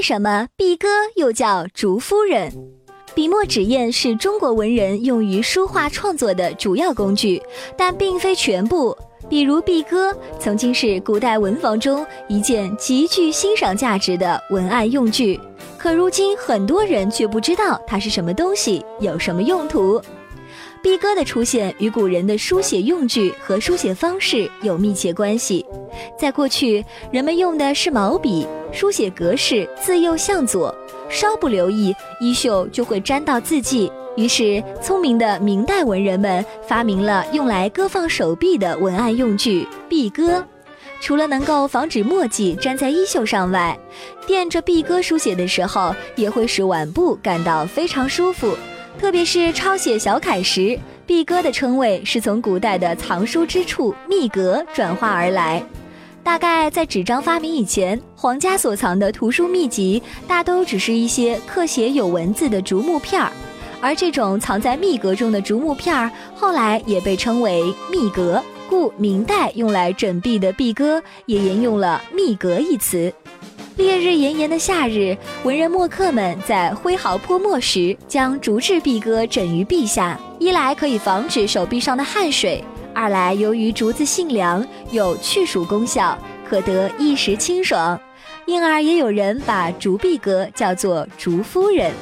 为什么碧歌又叫竹夫人？笔墨纸砚是中国文人用于书画创作的主要工具，但并非全部。比如碧歌曾经是古代文房中一件极具欣赏价值的文案用具，可如今很多人却不知道它是什么东西，有什么用途。碧歌的出现与古人的书写用具和书写方式有密切关系。在过去，人们用的是毛笔，书写格式自右向左，稍不留意，衣袖就会沾到字迹。于是，聪明的明代文人们发明了用来搁放手臂的文案用具——碧歌。除了能够防止墨迹粘在衣袖上外，垫着碧歌书写的时候，也会使腕部感到非常舒服。特别是抄写小楷时，碧歌的称谓是从古代的藏书之处密阁转化而来。大概在纸张发明以前，皇家所藏的图书秘籍大都只是一些刻写有文字的竹木片儿，而这种藏在密阁中的竹木片儿，后来也被称为密阁，故明代用来枕壁的壁歌也沿用了密阁一词。烈日炎炎的夏日，文人墨客们在挥毫泼墨时，将竹制璧戈枕于壁下，一来可以防止手臂上的汗水，二来由于竹子性凉，有去暑功效，可得一时清爽，因而也有人把竹壁戈叫做竹夫人。